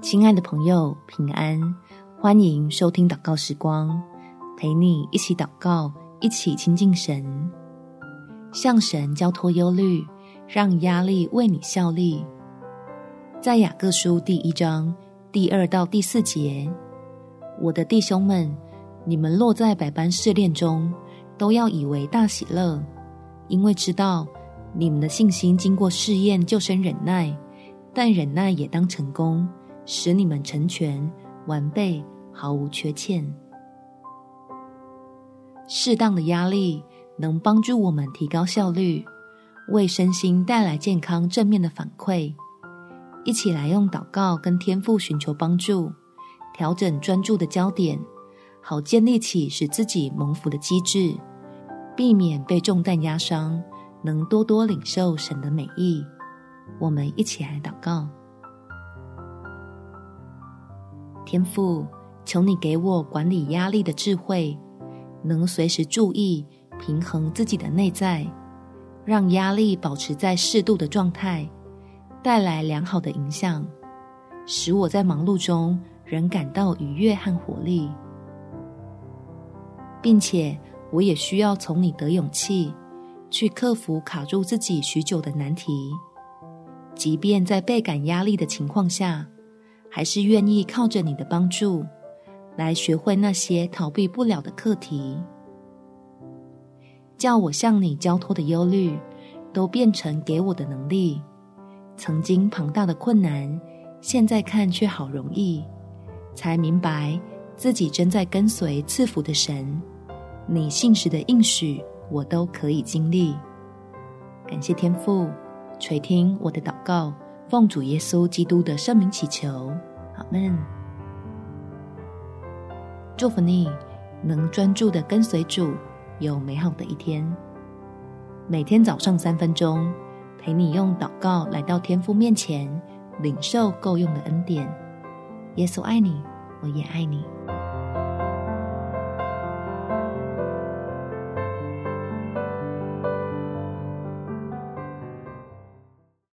亲爱的朋友，平安！欢迎收听祷告时光，陪你一起祷告，一起亲近神，向神交托忧虑，让压力为你效力。在雅各书第一章第二到第四节，我的弟兄们，你们落在百般试炼中，都要以为大喜乐，因为知道你们的信心经过试验，就生忍耐，但忍耐也当成功。使你们成全完备，毫无缺欠。适当的压力能帮助我们提高效率，为身心带来健康正面的反馈。一起来用祷告跟天赋寻求帮助，调整专注的焦点，好建立起使自己蒙福的机制，避免被重担压伤，能多多领受神的美意。我们一起来祷告。天父，求你给我管理压力的智慧，能随时注意平衡自己的内在，让压力保持在适度的状态，带来良好的影响，使我在忙碌中仍感到愉悦和活力，并且我也需要从你得勇气，去克服卡住自己许久的难题，即便在倍感压力的情况下。还是愿意靠着你的帮助，来学会那些逃避不了的课题，叫我向你交托的忧虑，都变成给我的能力。曾经庞大的困难，现在看却好容易，才明白自己正在跟随赐福的神。你信实的应许，我都可以经历。感谢天父垂听我的祷告。奉主耶稣基督的圣名祈求，阿门。祝福你能专注的跟随主，有美好的一天。每天早上三分钟，陪你用祷告来到天父面前，领受够用的恩典。耶稣爱你，我也爱你。